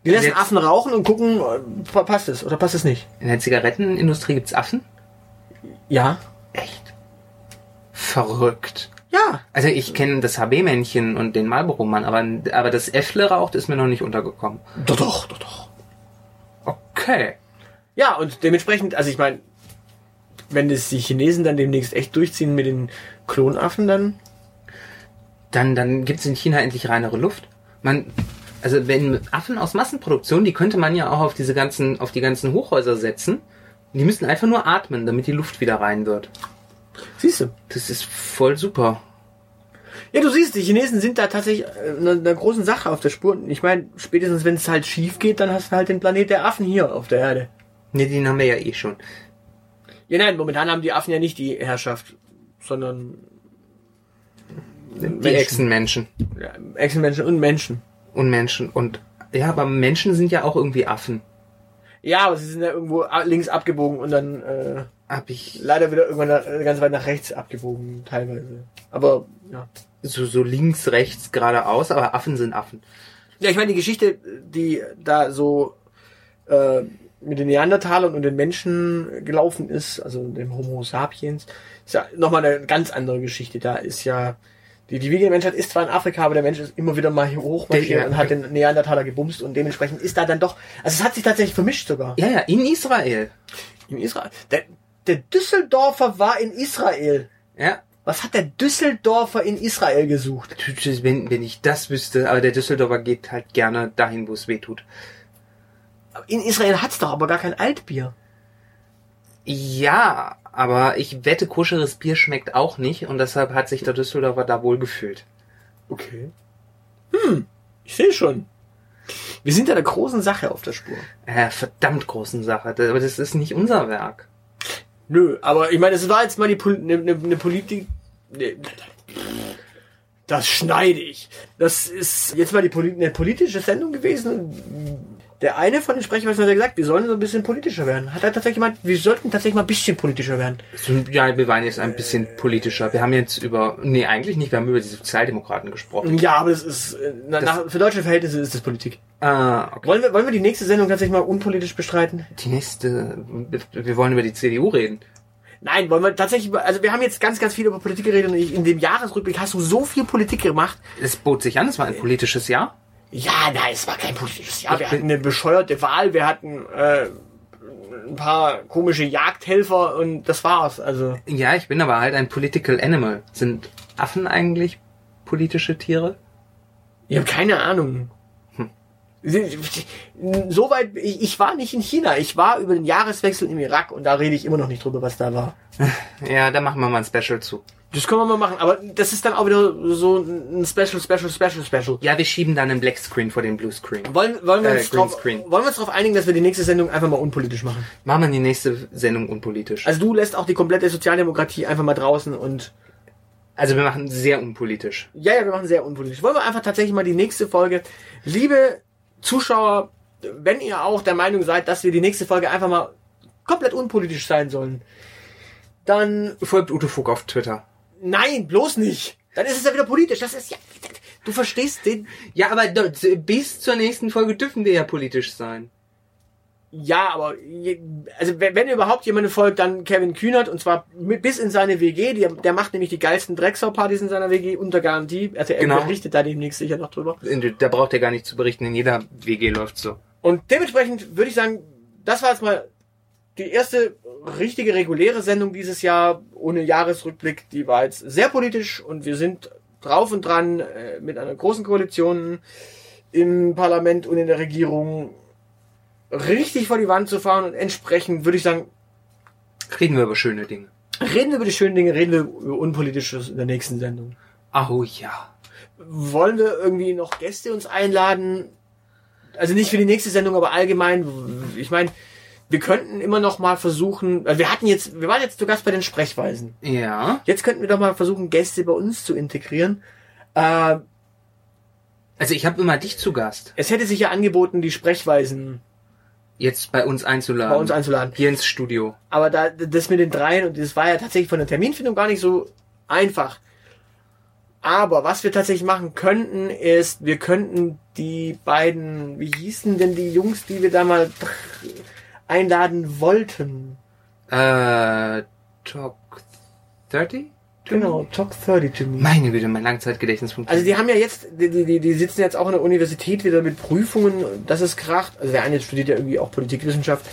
Die lassen Jetzt- Affen rauchen und gucken, äh, passt es oder passt es nicht. In der Zigarettenindustrie gibt's Affen? Ja. Echt? Verrückt. Ja. Also ich kenne das HB-Männchen und den Marlboro-Mann, aber, aber das Äffle raucht ist mir noch nicht untergekommen. Doch, doch, doch, doch. Okay. Ja, und dementsprechend, also ich meine, wenn das die Chinesen dann demnächst echt durchziehen mit den Klonaffen, dann. Dann, dann gibt's in China endlich reinere Luft. Man, also wenn Affen aus Massenproduktion, die könnte man ja auch auf diese ganzen, auf die ganzen Hochhäuser setzen. Die müssen einfach nur atmen, damit die Luft wieder rein wird. Siehst du? Das ist voll super. Ja, du siehst, die Chinesen sind da tatsächlich äh, einer, einer großen Sache auf der Spur. Ich meine, spätestens wenn es halt schief geht, dann hast du halt den Planet der Affen hier auf der Erde. Ne, den haben wir ja eh schon. Ja, nein, momentan haben die Affen ja nicht die Herrschaft, sondern Die Menschen. Echsenmenschen. ja, Echsenmenschen und Menschen. Und Menschen. Und ja, aber Menschen sind ja auch irgendwie Affen. Ja, aber sie sind ja irgendwo links abgebogen und dann äh, Hab ich leider wieder irgendwann ganz weit nach rechts abgebogen, teilweise. Aber ja. so, so links, rechts, geradeaus, aber Affen sind Affen. Ja, ich meine, die Geschichte, die da so äh, mit den Neandertalern und den Menschen gelaufen ist, also dem Homo sapiens, ist ja nochmal eine ganz andere Geschichte. Da ist ja, die, die wiegende Menschheit ist zwar in Afrika, aber der Mensch ist immer wieder mal hier hochmarschiert Der- und hat den Neandertaler gebumst und dementsprechend ist da dann doch, also es hat sich tatsächlich vermischt sogar. Ja, ja, in Israel. In Israel. Der, der Düsseldorfer war in Israel. Ja. Was hat der Düsseldorfer in Israel gesucht? Wenn, wenn ich das wüsste, aber der Düsseldorfer geht halt gerne dahin, wo es weh tut. In Israel hat's doch aber gar kein Altbier. Ja, aber ich wette, koscheres Bier schmeckt auch nicht und deshalb hat sich der Düsseldorfer da wohl gefühlt. Okay. Hm, ich sehe schon. Wir sind ja der großen Sache auf der Spur. Äh, verdammt großen Sache. Aber das ist nicht unser Werk. Nö, aber ich meine, es war jetzt mal die Pol ne, ne, ne Politik. Ne, das schneide ich. Das ist jetzt mal die Poli eine politische Sendung gewesen. Der eine von den Sprechern hat ja gesagt, wir sollen so ein bisschen politischer werden. Hat er tatsächlich gemeint, wir sollten tatsächlich mal ein bisschen politischer werden. Ja, wir waren jetzt ein bisschen politischer. Wir haben jetzt über, nee, eigentlich nicht, wir haben über die Sozialdemokraten gesprochen. Ja, aber das ist, äh, na, Das- nach, für deutsche Verhältnisse ist das Politik. Ah, okay. Wollen wir, wollen wir die nächste Sendung tatsächlich mal unpolitisch bestreiten? Die nächste, wir wollen über die CDU reden. Nein, wollen wir tatsächlich, also wir haben jetzt ganz, ganz viel über Politik geredet und in dem Jahresrückblick hast du so viel Politik gemacht. Es bot sich an, es war ein politisches Jahr. Ja, nein, es war kein politisches Jahr. Wir hatten eine bescheuerte Wahl, wir hatten äh, ein paar komische Jagdhelfer und das war's. Also Ja, ich bin aber halt ein political animal. Sind Affen eigentlich politische Tiere? ich habe keine Ahnung. Hm. Soweit, ich war nicht in China, ich war über den Jahreswechsel im Irak und da rede ich immer noch nicht drüber, was da war. Ja, da machen wir mal ein Special zu. Das können wir mal machen, aber das ist dann auch wieder so ein Special, Special, Special, Special. Ja, wir schieben dann einen Black Screen vor den Blue Screen. Wollen, wollen, wir Äh, uns drauf, Greenscreen. wollen wir uns darauf einigen, dass wir die nächste Sendung einfach mal unpolitisch machen? Machen wir die nächste Sendung unpolitisch. Also du lässt auch die komplette Sozialdemokratie einfach mal draußen und Also wir machen sehr unpolitisch. ja, ja, wir machen sehr unpolitisch. Wollen wir einfach tatsächlich mal die nächste Folge, liebe Zuschauer, wenn ihr auch der Meinung seid, dass wir die nächste Folge einfach mal komplett unpolitisch sein sollen, dann Folgt Ute Fug auf Twitter. Nein, bloß nicht. Dann ist es ja wieder politisch. Das ist ja, du verstehst den. Ja, aber bis zur nächsten Folge dürfen wir ja politisch sein. Ja, aber also wenn, überhaupt jemand folgt, dann Kevin Kühnert und zwar mit, bis in seine WG. Der, der macht nämlich die geilsten Drecksau-Partys in seiner WG unter Garantie. Also er Genau. berichtet da demnächst sicher noch drüber. Da braucht er gar nicht zu berichten, in jeder WG läuft so. Und dementsprechend würde ich sagen, das war jetzt mal die erste richtige reguläre Sendung dieses Jahr ohne Jahresrückblick. Die war jetzt sehr politisch und wir sind drauf und dran äh, mit einer großen Koalition im Parlament und in der Regierung richtig vor die Wand zu fahren und entsprechend würde ich sagen, Reden wir über schöne Dinge. reden wir über die schönen Dinge, reden wir über Unpolitisches in der nächsten Sendung. Oh ja. Wollen wir irgendwie noch Gäste uns einladen? Also nicht für die nächste Sendung, aber allgemein. Ich meine, wir könnten immer noch mal versuchen, also wir hatten jetzt, wir waren jetzt zu Gast bei den Sprechweisen. Ja. Jetzt könnten wir doch mal versuchen, Gäste bei uns zu integrieren. Äh, Also ich habe immer dich zu Gast. es hätte sich ja angeboten, die Sprechweisen Jetzt bei uns einzuladen. bei uns einzuladen. Hier ins Studio. Aber da, das mit den dreien, und das war ja tatsächlich von der Terminfindung gar nicht so einfach. Aber was wir tatsächlich machen könnten, ist, wir könnten die beiden, wie hießen denn die Jungs, die wir da mal einladen wollten? Äh, Talk 30? Genau, Talk 30 to me. Meine Güte, mein Langzeitgedächtnis Also funktioniert. die haben ja jetzt, die, die, die sitzen jetzt auch an der Universität wieder mit Prüfungen, das ist kracht. Also der eine studiert ja irgendwie auch Politikwissenschaft.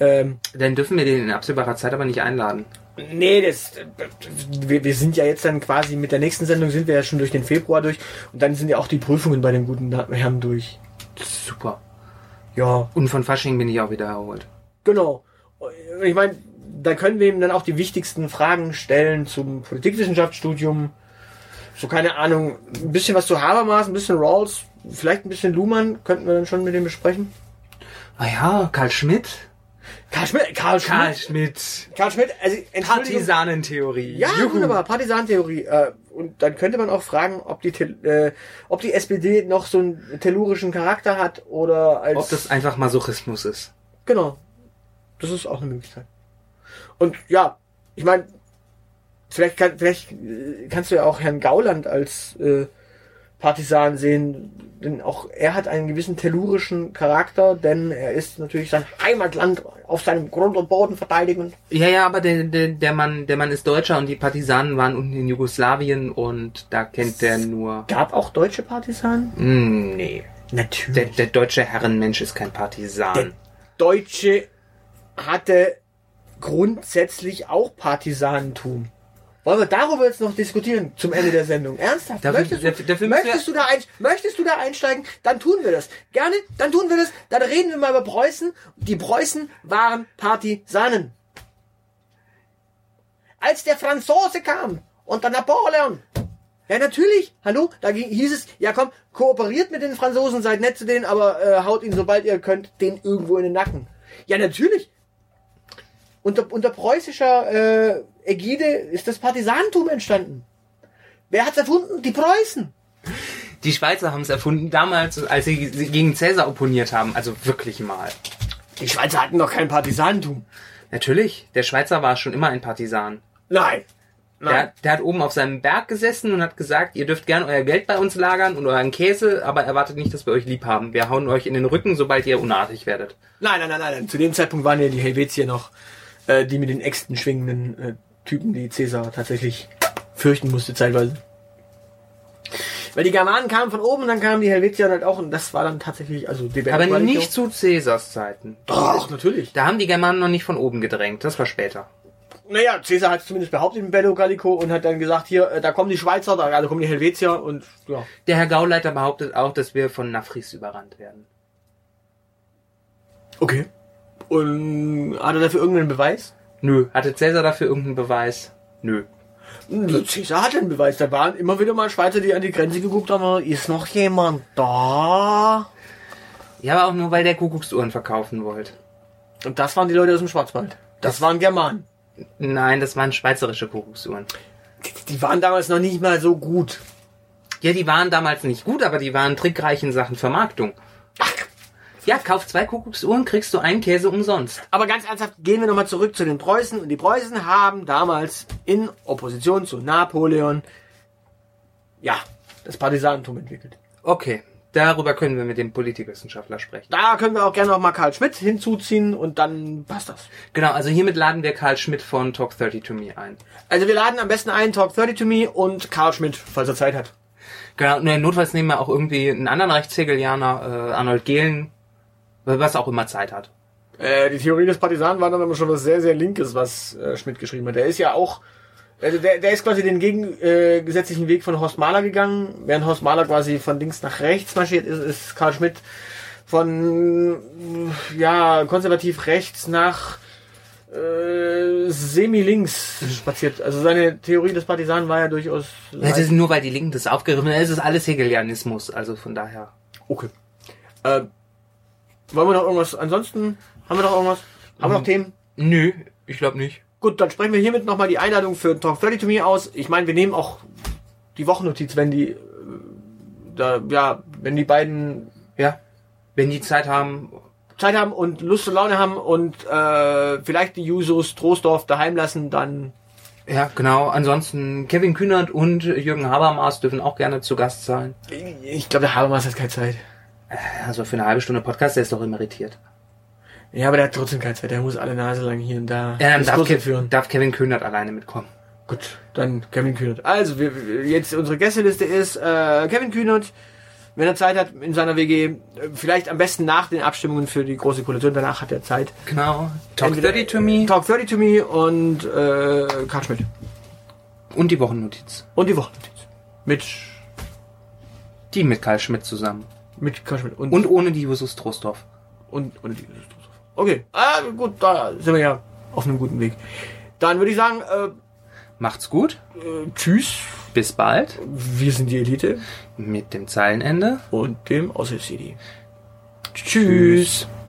Ähm, Dann dürfen wir den in absehbarer Zeit aber nicht einladen. Nee, das, wir, wir sind ja jetzt dann quasi mit der nächsten Sendung sind wir ja schon durch den Februar durch und dann sind ja auch die Prüfungen bei dem guten Herrn durch. Super. Ja, Und von Fasching bin ich auch wieder erholt. Genau. Ich meine, da können wir ihm dann auch die wichtigsten Fragen stellen zum Politikwissenschaftsstudium. So, keine Ahnung, ein bisschen was zu Habermas, ein bisschen Rawls, vielleicht ein bisschen Luhmann, könnten wir dann schon mit dem besprechen. Ah ja, Karl Schmidt. Karl Schmidt, Karl Schmidt. Karl Schmidt. Karl Schmidt, also. Partisanentheorie. Ja, Juhu. wunderbar, Partisantheorie. Äh, und dann könnte man auch fragen, ob die, äh, ob die SPD noch so einen tellurischen Charakter hat oder als... Ob das einfach Masochismus ist. Genau. Das ist auch eine Möglichkeit. Und ja, ich meine, vielleicht, kann, vielleicht kannst du ja auch Herrn Gauland als äh, Partisan sehen, denn auch er hat einen gewissen tellurischen Charakter, denn er ist natürlich sein Heimatland auf seinem Grund und Boden verteidigen. Ja, ja, aber der, der, der, Mann, der Mann ist Deutscher und die Partisanen waren unten in Jugoslawien und da kennt der nur. Gab auch deutsche Partisanen? Hm, nee. Natürlich. Der, der deutsche Herrenmensch ist kein Partisan. Der Deutsche hatte grundsätzlich auch Partisanentum. Wollen wir darüber jetzt noch diskutieren zum Ende der Sendung? Ernsthaft? Dafür- möchtest, dafür- du, dafür müssen möchtest, du da ein, möchtest du da einsteigen? Dann tun wir das. Gerne, dann tun wir das. Dann reden wir mal über Preußen. Die Preußen waren Partisanen. Als der Franzose kam und der Napoleon. Ja, natürlich. Hallo? Da ging, hieß es, ja komm, kooperiert mit den Franzosen, seid nett zu denen, aber äh, haut ihnen, sobald ihr könnt, den irgendwo in den Nacken. Ja, natürlich. Unter, unter preußischer äh, Ägide ist das Partisanentum entstanden. Wer hat's erfunden? Die Preußen. Die Schweizer haben es erfunden damals, als sie gegen Cäsar opponiert haben. Also wirklich mal. Die Schweizer hatten doch kein Partisanentum. Natürlich, der Schweizer war schon immer ein Partisan. Nein. Der, der hat oben auf seinem Berg gesessen und hat gesagt, ihr dürft gern euer Geld bei uns lagern und euren Käse, aber erwartet nicht, dass wir euch lieb haben. Wir hauen euch in den Rücken, sobald ihr unartig werdet. Nein, nein, nein, nein, nein. Zu dem Zeitpunkt waren ja die Helvetier noch äh, die mit den Äxten schwingenden äh, Typen, die Cäsar tatsächlich fürchten musste zeitweise. Weil die Germanen kamen von oben dann kamen die Helvetier halt auch und das war dann tatsächlich, also die Aber nicht zu Cäsars Zeiten. Doch, natürlich. Da haben die Germanen noch nicht von oben gedrängt. Das war später. Naja, Cäsar hat es zumindest behauptet im Bello Gallico und hat dann gesagt, hier, äh, da kommen die Schweizer, da, da kommen die Helvetier und ja. Der Herr Gauleiter behauptet auch, dass wir von Nafris überrannt werden. Okay. Und hat er dafür irgendeinen Beweis? Nö. Hatte Cäsar dafür irgendeinen Beweis? Nö. Hm, Cäsar hat einen Beweis. Da waren immer wieder mal Schweizer, die an die Grenze geguckt haben, ist noch jemand da? Ja, aber auch nur, weil der Kuckucksuhren verkaufen wollte. Und das waren die Leute aus dem Schwarzwald. Das waren Germanen. Nein, das waren schweizerische Kuckucksuhren. Die, die waren damals noch nicht mal so gut. Ja, die waren damals nicht gut, aber die waren trickreich in Sachen Vermarktung. Ja, kauf zwei Kuckucksuhren, kriegst du einen Käse umsonst. aber ganz ernsthaft, gehen wir nochmal zurück zu den Preußen. Und die Preußen haben damals in Opposition zu Napoleon, ja, das Partisanentum entwickelt. Okay, darüber können wir mit dem Politikwissenschaftler sprechen. Da können wir auch gerne noch mal Karl Schmidt hinzuziehen und dann passt das. Genau, also hiermit laden wir Karl Schmidt von Talk 30 to Me ein. Also wir laden am besten ein Talk 30 to Me und Karl Schmidt, falls er Zeit hat. Genau, ne, notfalls nehmen wir auch irgendwie einen anderen Rechtshegelianer, äh, Arnold Gehlen, was auch immer Zeit hat. Äh, die Theorie des Partisanen war dann immer schon was sehr, sehr Linkes, was äh, Schmidt geschrieben hat. Er ist ja auch Also der, der ist quasi den gegensätzlichen äh, gesetzlichen Weg von Horst Mahler gegangen. Während Horst Mahler quasi von links nach rechts marschiert ist, ist Karl Schmidt von ja konservativ rechts nach äh, semi-links spaziert. Also seine Theorie des Partisanen war ja durchaus. Es ist nur, weil die Linken das aufgegriffen haben. Es ist alles Hegelianismus, also von daher. Okay. Äh, wollen wir noch irgendwas? Ansonsten haben wir noch irgendwas? Haben wir noch Themen? Nö, ich glaube nicht. Gut, dann sprechen wir hiermit nochmal die Einladung für Talk 30 to Me aus. Ich meine, wir nehmen auch die Wochennotiz, wenn die, äh, da, ja, wenn die beiden Ja. Wenn die Zeit haben, Zeit haben und Lust und Laune haben und äh, vielleicht die Jusos Troisdorf daheim lassen, dann ja, genau. Ansonsten Kevin Kühnert und Jürgen Habermas dürfen auch gerne zu Gast sein. ich glaube, der Habermas hat keine Zeit. Also für eine halbe Stunde Podcast, der ist doch emeritiert. Ja, aber der hat trotzdem keine Zeit. Der muss alle Nase lang hier und da Ja, dann darf, Ke führen. darf Kevin Kühnert alleine mitkommen. Gut, dann Kevin Kühnert. Also, wir, wir- jetzt unsere Gästeliste ist äh, Kevin Kühnert, wenn er Zeit hat in seiner WG, äh, vielleicht am besten nach den Abstimmungen für die große Koalition, danach hat er Zeit. Genau. Talk Entweder- 30 to me Talk 30 to me und äh, Karl Schmidt. und die Wochennotiz. Und die Wochennotiz. Mit, Die mit Karl Schmidt zusammen. Mit Karl Schmidt. Und ohne die Jusus Trostorf. und, und die Okay, ah, gut, da sind wir ja auf einem guten Weg. Dann würde ich sagen, äh, Macht's gut. äh, tschüss. Bis bald. Wir sind die Elite Mit dem Zeilenende. und dem Aushilfs-CD. Tschüss.